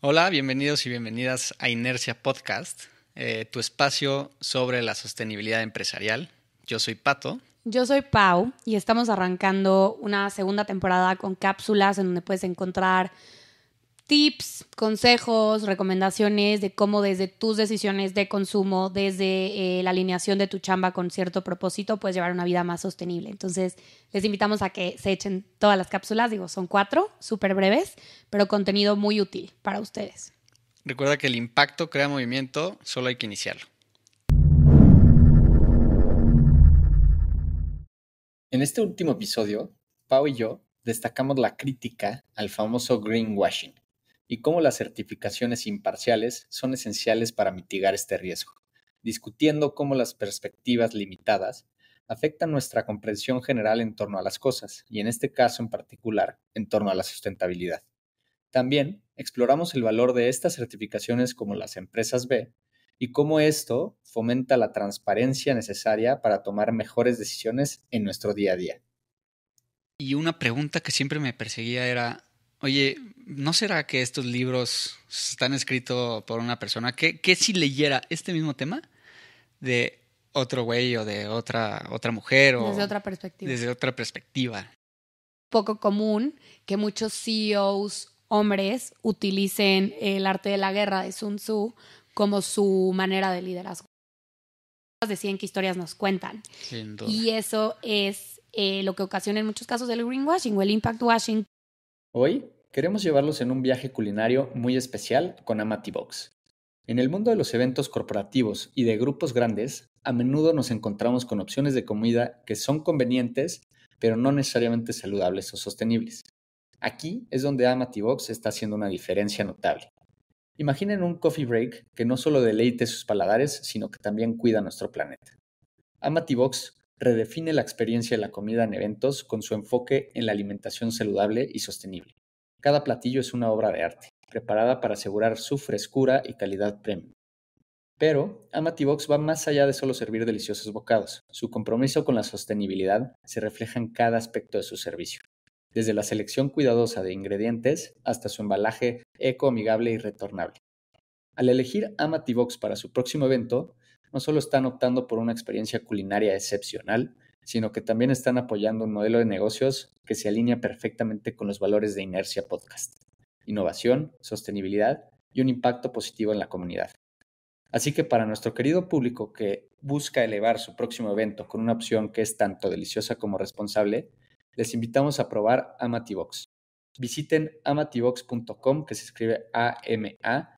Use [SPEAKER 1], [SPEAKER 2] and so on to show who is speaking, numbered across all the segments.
[SPEAKER 1] Hola, bienvenidos y bienvenidas a Inercia Podcast, eh, tu espacio sobre la sostenibilidad empresarial. Yo soy Pato.
[SPEAKER 2] Yo soy Pau y estamos arrancando una segunda temporada con cápsulas en donde puedes encontrar tips, consejos, recomendaciones de cómo desde tus decisiones de consumo, desde eh, la alineación de tu chamba con cierto propósito, puedes llevar una vida más sostenible. Entonces, les invitamos a que se echen todas las cápsulas, digo, son cuatro, súper breves, pero contenido muy útil para ustedes.
[SPEAKER 1] Recuerda que el impacto crea movimiento, solo hay que iniciarlo.
[SPEAKER 3] En este último episodio, Pau y yo destacamos la crítica al famoso greenwashing y cómo las certificaciones imparciales son esenciales para mitigar este riesgo, discutiendo cómo las perspectivas limitadas afectan nuestra comprensión general en torno a las cosas, y en este caso en particular, en torno a la sustentabilidad. También exploramos el valor de estas certificaciones como las empresas B y cómo esto fomenta la transparencia necesaria para tomar mejores decisiones en nuestro día a día.
[SPEAKER 1] Y una pregunta que siempre me perseguía era, Oye, ¿no será que estos libros están escritos por una persona que, si leyera este mismo tema de otro güey o de otra, otra mujer o
[SPEAKER 2] desde otra perspectiva?
[SPEAKER 1] Desde otra perspectiva.
[SPEAKER 2] Poco común que muchos CEOs hombres utilicen el arte de la guerra de Sun Tzu como su manera de liderazgo. Decían qué historias nos cuentan. Y eso es eh, lo que ocasiona en muchos casos el greenwashing o el impact washing,
[SPEAKER 3] Hoy queremos llevarlos en un viaje culinario muy especial con Amatibox. En el mundo de los eventos corporativos y de grupos grandes, a menudo nos encontramos con opciones de comida que son convenientes, pero no necesariamente saludables o sostenibles. Aquí es donde Amatibox está haciendo una diferencia notable. Imaginen un coffee break que no solo deleite sus paladares, sino que también cuida nuestro planeta. Amatibox redefine la experiencia de la comida en eventos con su enfoque en la alimentación saludable y sostenible. Cada platillo es una obra de arte, preparada para asegurar su frescura y calidad premium. Pero Amatibox va más allá de solo servir deliciosos bocados. Su compromiso con la sostenibilidad se refleja en cada aspecto de su servicio, desde la selección cuidadosa de ingredientes hasta su embalaje ecoamigable y retornable. Al elegir Amatibox para su próximo evento, no solo están optando por una experiencia culinaria excepcional, sino que también están apoyando un modelo de negocios que se alinea perfectamente con los valores de Inercia Podcast. Innovación, sostenibilidad y un impacto positivo en la comunidad. Así que para nuestro querido público que busca elevar su próximo evento con una opción que es tanto deliciosa como responsable, les invitamos a probar Amatibox. Visiten amatibox.com que se escribe A-M-A-T-I-B-O-X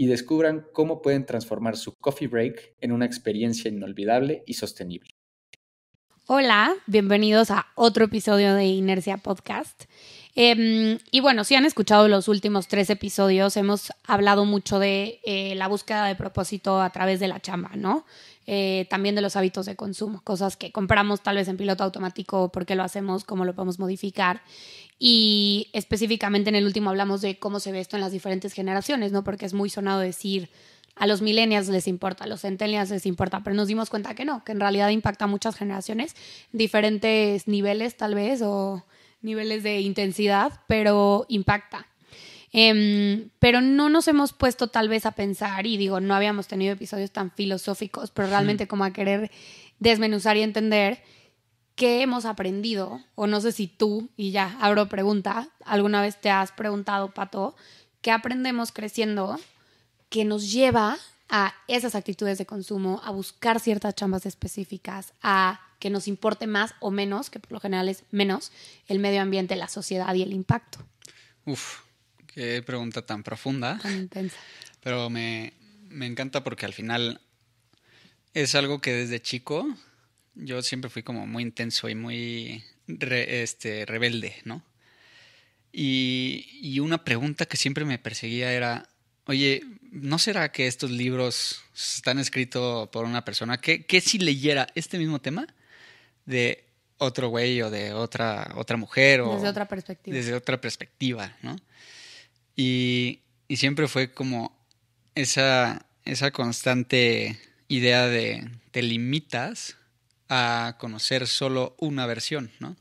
[SPEAKER 3] y descubran cómo pueden transformar su coffee break en una experiencia inolvidable y sostenible.
[SPEAKER 2] Hola, bienvenidos a otro episodio de Inercia Podcast. Em, y bueno, si han escuchado los últimos tres episodios, hemos hablado mucho de eh, la búsqueda de propósito a través de la chamba, ¿no? Eh, también de los hábitos de consumo, cosas que compramos tal vez en piloto automático, por qué lo hacemos, cómo lo podemos modificar. Y específicamente en el último hablamos de cómo se ve esto en las diferentes generaciones, ¿no? Porque es muy sonado decir a los millennials les importa, a los centennials les importa, pero nos dimos cuenta que no, que en realidad impacta a muchas generaciones, diferentes niveles tal vez o niveles de intensidad, pero impacta. Em, pero no nos hemos puesto tal vez a pensar, y digo, no habíamos tenido episodios tan filosóficos, pero realmente como a querer desmenuzar y entender qué hemos aprendido, o no sé si tú, y ya abro pregunta, alguna vez te has preguntado, Pato, qué aprendemos creciendo que nos lleva a esas actitudes de consumo, a buscar ciertas chambas específicas, a que nos importe más o menos, que por lo general es menos, el medio ambiente, la sociedad y el impacto.
[SPEAKER 1] Uf, Qué pregunta tan profunda.
[SPEAKER 2] Tan intensa.
[SPEAKER 1] Pero me, encanta porque al final es algo que desde chico yo siempre fui como muy intenso y muy este, rebelde, ¿no? Y, una pregunta que siempre me perseguía era, oye, ¿no será que estos libros están escritos por una persona que, que si leyera este mismo tema de otro güey o de otra, otra mujer o...
[SPEAKER 2] Desde otra perspectiva.
[SPEAKER 1] Desde otra perspectiva, ¿no? Y, siempre fue como esa, esa constante idea de te limitas a conocer solo una versión, ¿no?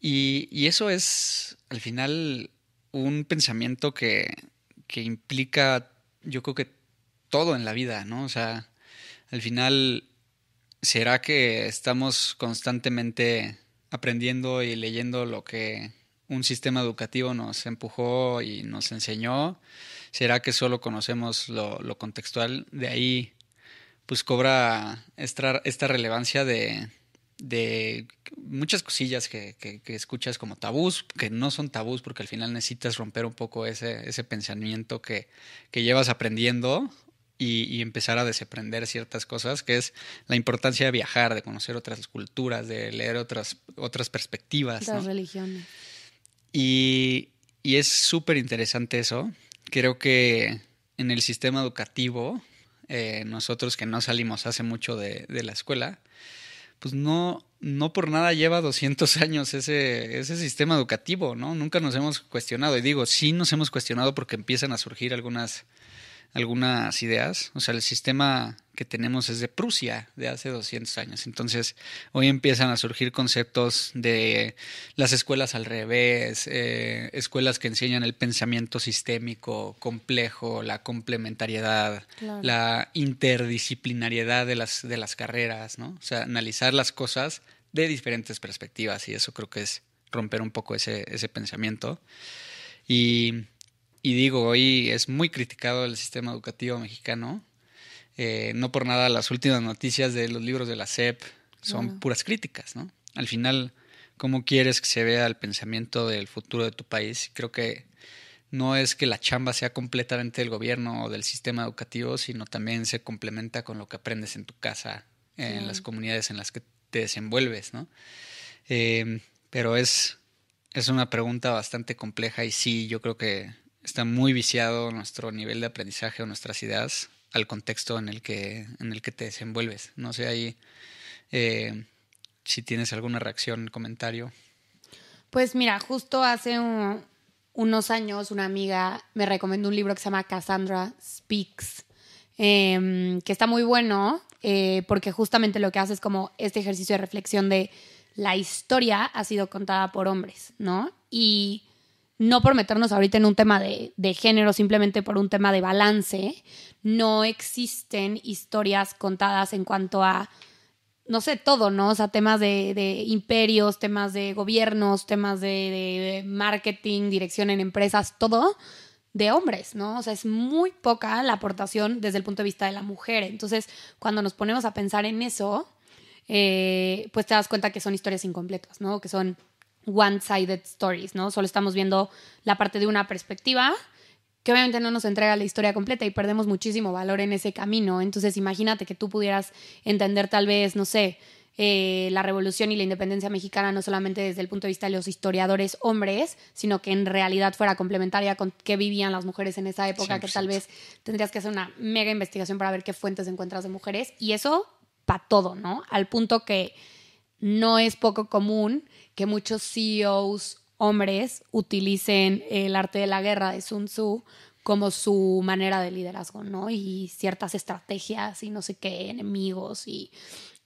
[SPEAKER 1] Y, eso es
[SPEAKER 3] al final un pensamiento que, que implica, yo creo que todo en la vida, ¿no? O sea, al final, ¿será que estamos constantemente aprendiendo y leyendo lo que un sistema educativo nos empujó y nos enseñó? ¿Será que solo conocemos lo, contextual? De ahí, pues cobra esta relevancia de, de muchas cosillas que, que, que, escuchas como tabús, que no son tabús porque al final necesitas romper un poco ese, ese pensamiento que, que llevas aprendiendo y, y, empezar a desaprender ciertas cosas, que es la importancia de viajar, de conocer otras culturas, de leer otras, otras perspectivas.
[SPEAKER 2] Otras ¿no? religiones.
[SPEAKER 3] Y, y es súper interesante eso. Creo que en el sistema educativo, eh, nosotros que no salimos hace mucho de, de la escuela, pues no, no por nada lleva 200 años ese, ese sistema educativo, ¿no? Nunca nos hemos cuestionado. Y digo, sí nos hemos cuestionado porque empiezan a surgir algunas, algunas ideas. O sea, el sistema que tenemos es de Prusia, de hace 200 años. Entonces, hoy empiezan a surgir conceptos de las escuelas al revés, eh, escuelas que enseñan el pensamiento sistémico complejo, la complementariedad, claro. la interdisciplinariedad de las, de las carreras, ¿no? O sea, analizar las cosas de diferentes perspectivas y eso creo que es romper un poco ese, ese pensamiento. Y, y digo, hoy es muy criticado el sistema educativo mexicano, eh, no por nada las últimas noticias de los libros de la SEP son puras críticas, ¿no? Al final, ¿cómo quieres que se vea el pensamiento del futuro de tu país? Creo que no es que la chamba sea completamente del gobierno o del sistema educativo, sino también se complementa con lo que aprendes en tu casa, en sí. las comunidades en las que te desenvuelves, ¿no? Eh, pero es, es una pregunta bastante compleja y sí, yo creo que está muy viciado nuestro nivel de aprendizaje o nuestras ideas al contexto en el que, en el que te desenvuelves. No sé ahí eh, si tienes alguna reacción, comentario.
[SPEAKER 2] Pues mira, justo hace un, unos años una amiga me recomendó un libro que se llama Cassandra Speaks, eh, que está muy bueno eh, porque justamente lo que hace es como este ejercicio de reflexión de la historia ha sido contada por hombres, ¿no? Y no por meternos ahorita en un tema de, de, género, simplemente por un tema de balance, no existen historias contadas en cuanto a, no sé, todo, ¿no? O sea, temas de, imperios, temas de gobiernos, temas de, de, marketing, dirección en empresas, todo de hombres, ¿no? O sea, es muy poca la aportación desde el punto de vista de la mujer. Entonces, cuando nos ponemos a pensar en eso, eh, pues te das cuenta que son historias incompletas, ¿no? Que son one-sided stories, ¿no? Solo estamos viendo la parte de una perspectiva que obviamente no nos entrega la historia completa y perdemos muchísimo valor en ese camino. Entonces, imagínate que tú pudieras entender tal vez, no sé, eh, la revolución y la independencia mexicana no solamente desde el punto de vista de los historiadores hombres, sino que en realidad fuera complementaria con qué vivían las mujeres en esa época, 100%. que tal vez tendrías que hacer una mega investigación para ver qué fuentes encuentras de mujeres. Y eso para todo, ¿no? Al punto que no es poco común que muchos CEOs hombres utilicen el arte de la guerra de Sun Tzu como su manera de liderazgo, ¿no? Y ciertas estrategias y no sé qué, enemigos. Y,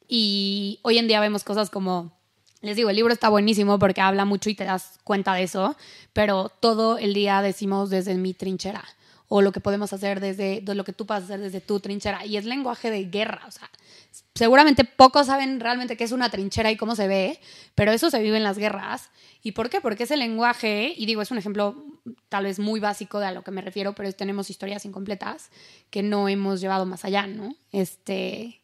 [SPEAKER 2] y hoy en día vemos cosas como, les digo, el libro está buenísimo porque habla mucho y te das cuenta de eso, pero todo el día decimos desde mi trinchera o lo que podemos hacer desde de lo que tú puedes hacer desde tu trinchera y es lenguaje de guerra, o sea, seguramente pocos saben realmente qué es una trinchera y cómo se ve, pero eso se vive en las guerras. ¿Y por qué? Porque ese lenguaje, y digo, es un ejemplo tal vez muy básico de a lo que me refiero, pero tenemos historias incompletas que no hemos llevado más allá, ¿no? Este,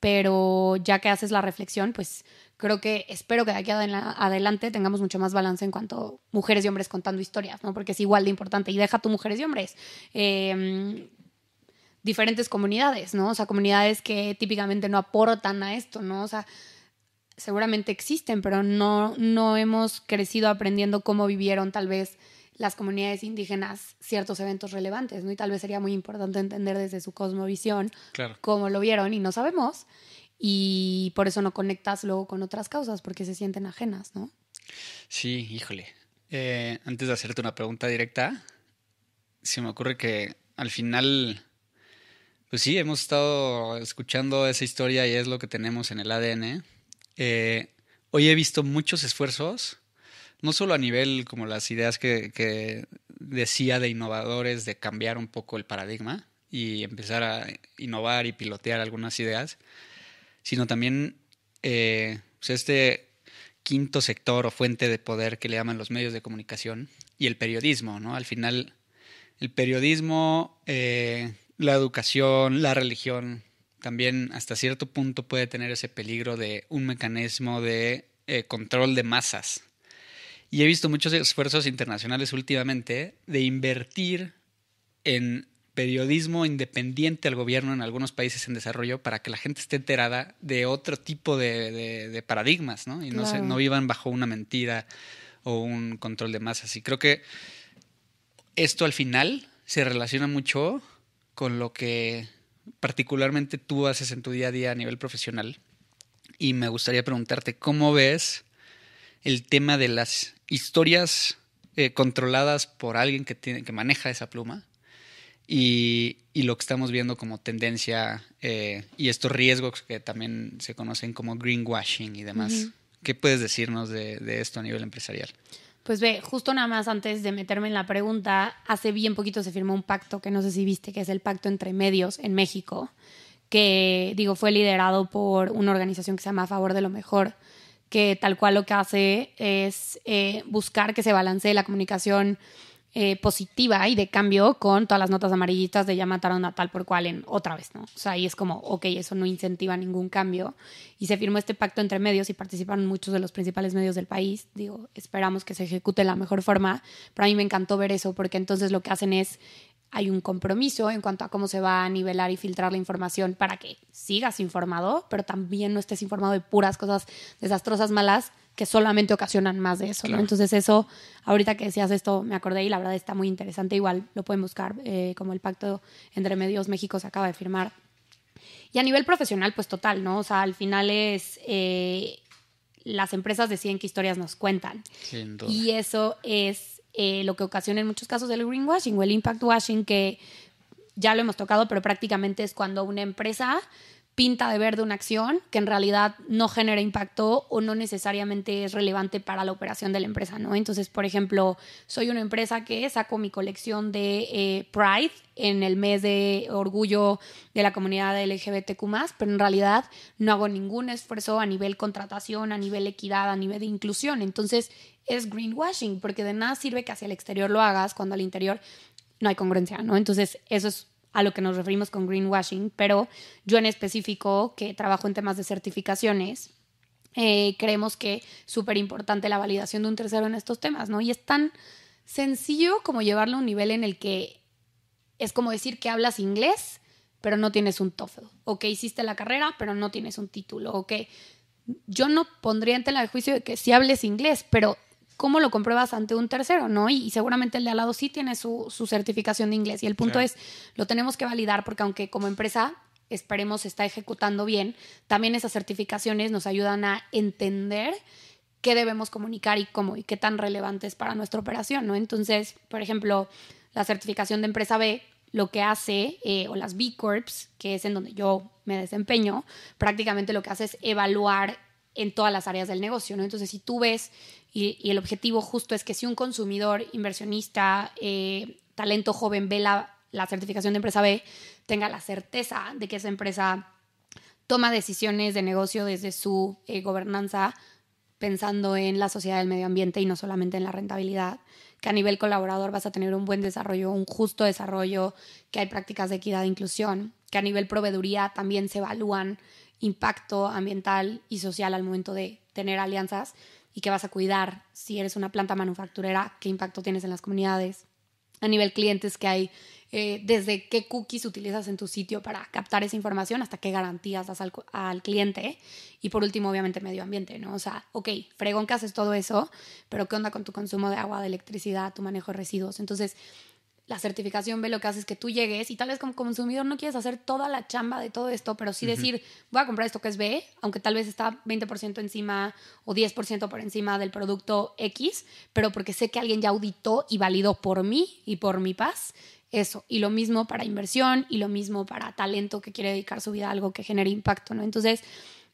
[SPEAKER 2] pero ya que haces la reflexión, pues creo que espero que de aquí adelante tengamos mucho más balance en cuanto a mujeres y hombres contando historias, ¿no? Porque es igual de importante. Y deja tu mujeres y hombres. Eh, diferentes comunidades, ¿no? O sea, comunidades que típicamente no aportan a esto, ¿no? O sea, seguramente existen, pero no, no hemos crecido aprendiendo cómo vivieron tal vez las comunidades indígenas ciertos eventos relevantes, ¿no? Y tal vez sería muy importante entender desde su cosmovisión
[SPEAKER 3] claro.
[SPEAKER 2] cómo lo vieron y no sabemos. Y por eso no conectas luego con otras causas, porque se sienten ajenas, ¿no?
[SPEAKER 3] Sí, híjole. Eh, antes de hacerte una pregunta directa, se me ocurre que al final pues sí, hemos estado escuchando esa historia y es lo que tenemos en el ADN. Eh, hoy he visto muchos esfuerzos no solo a nivel como las ideas que, que decía de innovadores, de cambiar un poco el paradigma y empezar a innovar y pilotear algunas ideas, sino también eh, pues este quinto sector o fuente de poder que le llaman los medios de comunicación y el periodismo, ¿no? Al final, el periodismo, eh, la educación, la religión, también hasta cierto punto puede tener ese peligro de un mecanismo de eh, control de masas. Y he visto muchos esfuerzos internacionales últimamente de invertir en periodismo independiente al gobierno en algunos países en desarrollo para que la gente esté enterada de otro tipo de, paradigmas, ¿no? Y no, se, no vivan bajo una mentira o un control de masas. Y creo que esto al final se relaciona mucho con lo que particularmente tú haces en tu día a día a nivel profesional. Y me gustaría preguntarte, ¿cómo ves el tema de las historias eh, controladas por alguien que, tiene, que maneja esa pluma? Y, lo que estamos viendo como tendencia eh, y estos riesgos que también se conocen como greenwashing y demás. ¿Qué puedes decirnos de, de, esto a nivel empresarial?
[SPEAKER 2] Pues ve, justo nada más antes de meterme en la pregunta, hace bien poquito se firmó un pacto que no sé si viste, que es el pacto entre medios en México, que digo fue liderado por una organización que se llama A Favor de lo Mejor, que tal cual lo que hace es eh, buscar que se balancee la comunicación eh, positiva y de cambio con todas las notas amarillitas de ya mataron a tal por cual en otra vez, ¿no? O sea, ahí es como, ok, eso no incentiva ningún cambio. Y se firmó este pacto entre medios y participaron muchos de los principales medios del país. Digo, esperamos que se ejecute de la mejor forma. Pero a mí me encantó ver eso porque entonces lo que hacen es hay un compromiso en cuanto a cómo se va a nivelar y filtrar la información para que sigas informado, pero también no estés informado de puras cosas desastrosas, malas, que solamente ocasionan más de eso. Entonces eso, ahorita que decías esto, me acordé y la verdad está muy interesante. Igual lo pueden buscar eh, como el pacto entre medios México se acaba de firmar. Y a nivel profesional, pues total, ¿no? O sea, al final es... Eh, las empresas deciden qué historias nos cuentan. Y eso es eh, lo que ocasiona en muchos casos el greenwashing o el impact washing, que ya lo hemos tocado, pero prácticamente es cuando una empresa pinta de verde una acción que en realidad no genera impacto o no necesariamente es relevante para la operación de la empresa, ¿no? Entonces, por ejemplo, soy una empresa que saco mi colección de eh, Pride en el mes de orgullo de la comunidad LGBTQ+, pero en realidad no hago ningún esfuerzo a nivel contratación, a nivel equidad, a nivel de inclusión. Entonces, es greenwashing, porque de nada sirve que hacia el exterior lo hagas cuando al interior no hay congruencia, ¿no? Entonces, eso es a lo que nos referimos con greenwashing, pero yo en específico, que trabajo en temas de certificaciones, eh, creemos que súper importante la validación de un tercero en estos temas, ¿no? Y es tan sencillo como llevarlo a un nivel en el que es como decir que hablas inglés, pero no tienes un TOEFL, o que hiciste la carrera, pero no tienes un título, o que yo no pondría en tela de juicio de que si hables inglés, pero ¿cómo lo compruebas ante un tercero? ¿no? Y, seguramente el de al lado sí tiene su, certificación de inglés. Y el punto es, lo tenemos que validar porque aunque como empresa esperemos está ejecutando bien, también esas certificaciones nos ayudan a entender qué debemos comunicar y cómo y qué tan relevante es para nuestra operación, ¿no? Entonces, por ejemplo, la certificación de empresa B lo que hace, eh, o las B Corps, que es en donde yo me desempeño, prácticamente lo que hace es evaluar en todas las áreas del negocio, ¿no? Entonces, si tú ves y, el objetivo justo es que si un consumidor, inversionista, eh, talento joven ve la, certificación de empresa B, tenga la certeza de que esa empresa toma decisiones de negocio desde su eh, gobernanza pensando en la sociedad del medio ambiente y no solamente en la rentabilidad, que a nivel colaborador vas a tener un buen desarrollo, un justo desarrollo, que hay prácticas de equidad e inclusión, que a nivel proveeduría también se evalúan impacto ambiental y social al momento de tener alianzas y que vas a cuidar si eres una planta manufacturera, qué impacto tienes en las comunidades. A nivel clientes que hay, eh, desde qué cookies utilizas en tu sitio para captar esa información hasta qué garantías das al, al, cliente. Y por último, obviamente, medio ambiente, ¿no? O sea, ok, fregón que haces todo eso, pero ¿qué onda con tu consumo de agua, de electricidad, tu manejo de residuos? Entonces, la certificación ve lo que hace es que tú llegues y tal vez como consumidor no quieres hacer toda la chamba de todo esto, pero sí decir, voy a comprar esto que es B, aunque tal vez está 20% encima o 10% por encima del producto X, pero porque sé que alguien ya auditó y validó por mí y por mi paz eso. Y lo mismo para inversión y lo mismo para talento que quiere dedicar su vida a algo que genere impacto, ¿no? Entonces,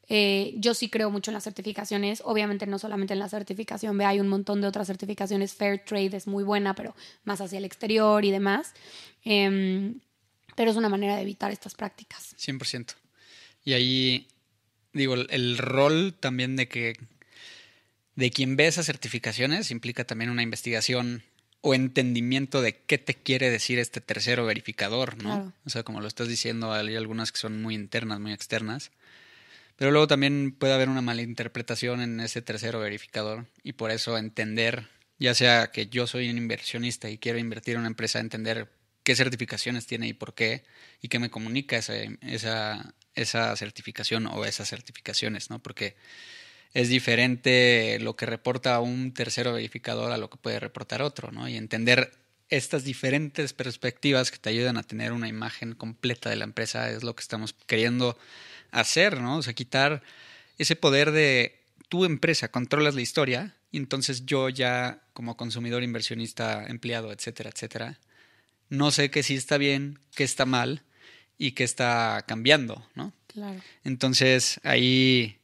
[SPEAKER 2] Eh, yo sí creo mucho en las certificaciones. Obviamente no solamente en la certificación B, hay un montón de otras certificaciones. Fair Trade es muy buena, pero más hacia el exterior y demás. Em, pero es una manera de evitar estas prácticas.
[SPEAKER 3] 100%. Y ahí, digo, el rol también de que de quien ve esas certificaciones implica también una investigación o entendimiento de qué te quiere decir este tercero verificador, ¿no? O sea, como lo estás diciendo, hay algunas que son muy internas, muy externas. Pero luego también puede haber una malinterpretación en ese tercero verificador y por eso entender, ya sea que yo soy un inversionista y quiero invertir en una empresa, entender qué certificaciones tiene y por qué y qué me comunica esa, esa, esa certificación o esas certificaciones, ¿no? Porque es diferente lo que reporta un tercero verificador a lo que puede reportar otro, ¿no? Y entender estas diferentes perspectivas que te ayudan a tener una imagen completa de la empresa es lo que estamos queriendo hacer, ¿no? O sea, quitar ese poder de tu empresa, controlas la historia, y entonces yo ya como consumidor, inversionista, empleado, etcétera, etcétera, no sé qué sí está bien, qué está mal y qué está cambiando, ¿no?
[SPEAKER 2] Claro.
[SPEAKER 3] Entonces ahí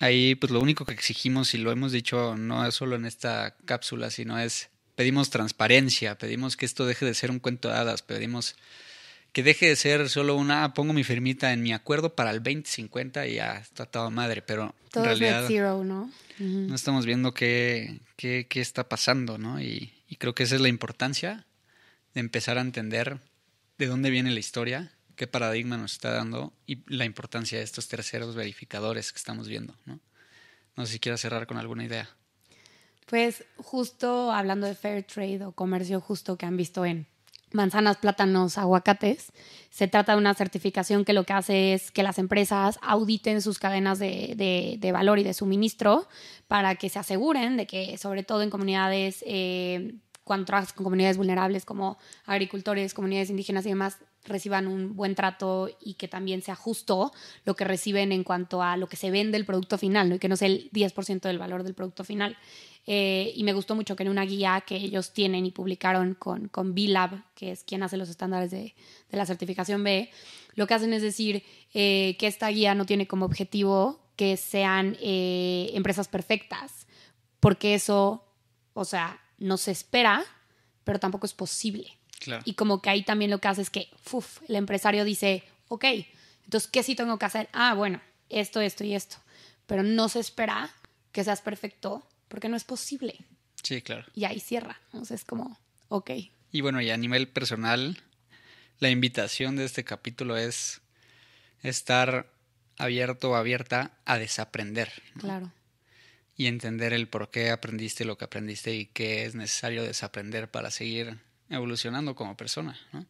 [SPEAKER 3] Ahí, pues lo único que exigimos, y lo hemos dicho no es solo en esta cápsula, sino es pedimos transparencia, pedimos que esto deje de ser un cuento de hadas, pedimos que deje de ser solo una, ah, pongo mi firmita en mi acuerdo para el 2050 y ya está toda madre, pero
[SPEAKER 2] en realidad ¿no?
[SPEAKER 3] no estamos viendo qué, qué, qué, está pasando, ¿no? Y, y creo que esa es la importancia de empezar a entender de dónde viene la historia qué paradigma nos está dando y la importancia de estos terceros verificadores que estamos viendo. No, no sé si quieras cerrar con alguna idea.
[SPEAKER 2] Pues justo hablando de fair trade o comercio justo que han visto en manzanas, plátanos, aguacates, se trata de una certificación que lo que hace es que las empresas auditen sus cadenas de, de, valor y de suministro para que se aseguren de que, sobre todo en comunidades, eh, cuando trabajas con comunidades vulnerables como agricultores, comunidades indígenas y demás, reciban un buen trato y que también sea justo lo que reciben en cuanto a lo que se vende el producto final, y que no sea el 10% del valor del producto final. Eh, y me gustó mucho que en una guía que ellos tienen y publicaron con, con B-Lab, que es quien hace los estándares de, de, la certificación B, lo que hacen es decir eh, que esta guía no tiene como objetivo que sean eh, empresas perfectas, porque eso, o sea, no se espera, pero tampoco es posible. Y como que ahí también lo que hace es que uf, el empresario dice, ok, entonces, ¿qué sí tengo que hacer? Ah, bueno, esto, esto y esto. Pero no se espera que seas perfecto porque no es posible.
[SPEAKER 3] Sí, claro.
[SPEAKER 2] Y ahí cierra. Entonces es como, ok.
[SPEAKER 3] Y bueno, y a nivel personal, la invitación de este capítulo es estar abierto o abierta a desaprender.
[SPEAKER 2] Claro.
[SPEAKER 3] Y entender el por qué aprendiste lo que aprendiste y qué es necesario desaprender para seguir evolucionando como persona, ¿no?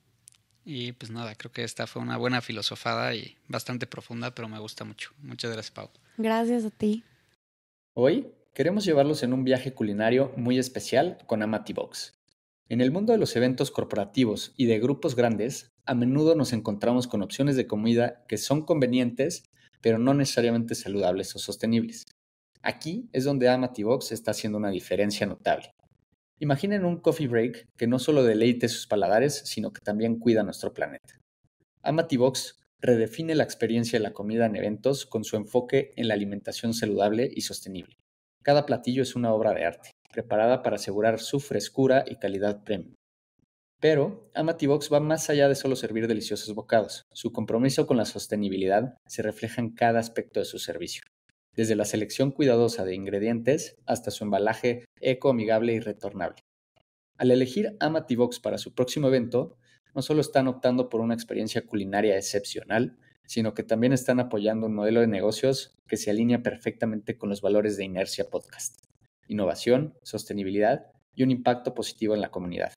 [SPEAKER 3] Y pues nada, creo que esta fue una buena filosofada y bastante profunda, pero me gusta mucho. Muchas gracias, Pau.
[SPEAKER 2] Gracias a ti.
[SPEAKER 4] Hoy queremos llevarlos en un viaje culinario muy especial con Amatibox. En el mundo de los eventos corporativos y de grupos grandes, a menudo nos encontramos con opciones de comida que son convenientes, pero no necesariamente saludables o sostenibles. Aquí es donde Amatibox está haciendo una diferencia notable. Imaginen un coffee break que no solo deleite sus paladares, sino que también cuida nuestro planeta. Amatibox redefine la experiencia de la comida en eventos con su enfoque en la alimentación saludable y sostenible. Cada platillo es una obra de arte, preparada para asegurar su frescura y calidad premium. Pero Amatibox va más allá de solo servir deliciosos bocados. Su compromiso con la sostenibilidad se refleja en cada aspecto de su servicio desde la selección cuidadosa de ingredientes hasta su embalaje ecoamigable y retornable. Al elegir Amativox para su próximo evento, no solo están optando por una experiencia culinaria excepcional, sino que también están apoyando un modelo de negocios que se alinea perfectamente con los valores de Inercia Podcast, innovación, sostenibilidad y un impacto positivo en la comunidad.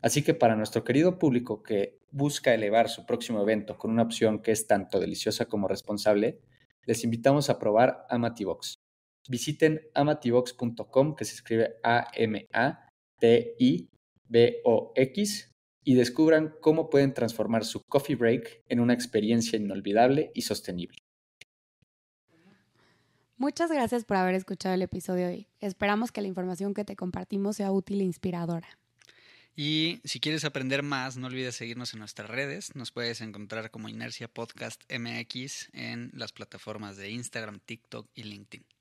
[SPEAKER 4] Así que para nuestro querido público que busca elevar su próximo evento con una opción que es tanto deliciosa como responsable, les invitamos a probar Amatibox. Visiten amatibox.com, que se escribe A-M-A-T-I-B-O-X, y descubran cómo pueden transformar su coffee break en una experiencia inolvidable y sostenible.
[SPEAKER 2] Muchas gracias por haber escuchado el episodio hoy. Esperamos que la información que te compartimos sea útil e inspiradora.
[SPEAKER 3] Y si quieres aprender más, no olvides seguirnos en nuestras redes. Nos puedes encontrar como Inercia Podcast MX en las plataformas de Instagram, TikTok y LinkedIn.